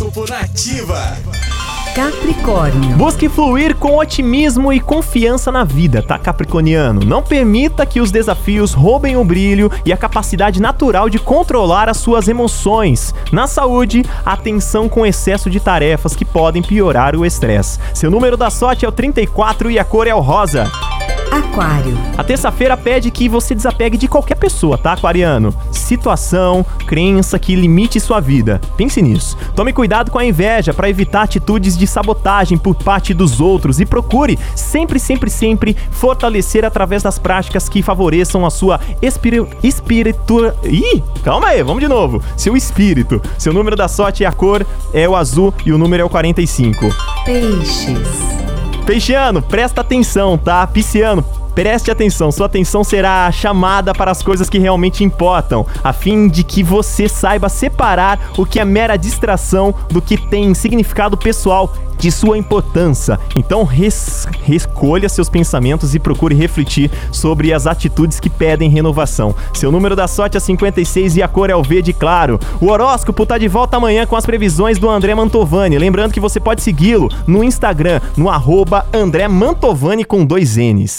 Horóscopo Nativa. Capricórnio. Busque fluir com otimismo e confiança na vida, tá, Capricorniano? Não permita que os desafios roubem o brilho e a capacidade natural de controlar as suas emoções. Na saúde, atenção com excesso de tarefas que podem piorar o estresse. Seu número da sorte é o 34 e a cor é o rosa. Aquário. A terça-feira pede que você desapegue de qualquer pessoa, tá, aquariano? Situação, crença que limite sua vida. Pense nisso. Tome cuidado com a inveja para evitar atitudes de sabotagem por parte dos outros e procure sempre, sempre, sempre fortalecer através das práticas que favoreçam a sua espiri espiritu... Ih, calma aí, vamos de novo. Seu espírito. Seu número da sorte e a cor é o azul e o número é o 45. Peixes. Peixiano, presta atenção, tá? Pisciano, Preste atenção, sua atenção será chamada para as coisas que realmente importam, a fim de que você saiba separar o que é mera distração do que tem significado pessoal de sua importância. Então, res, recolha seus pensamentos e procure refletir sobre as atitudes que pedem renovação. Seu número da sorte é 56 e a cor é o verde claro. O horóscopo tá de volta amanhã com as previsões do André Mantovani. Lembrando que você pode segui-lo no Instagram, no arroba André Mantovani com dois N's.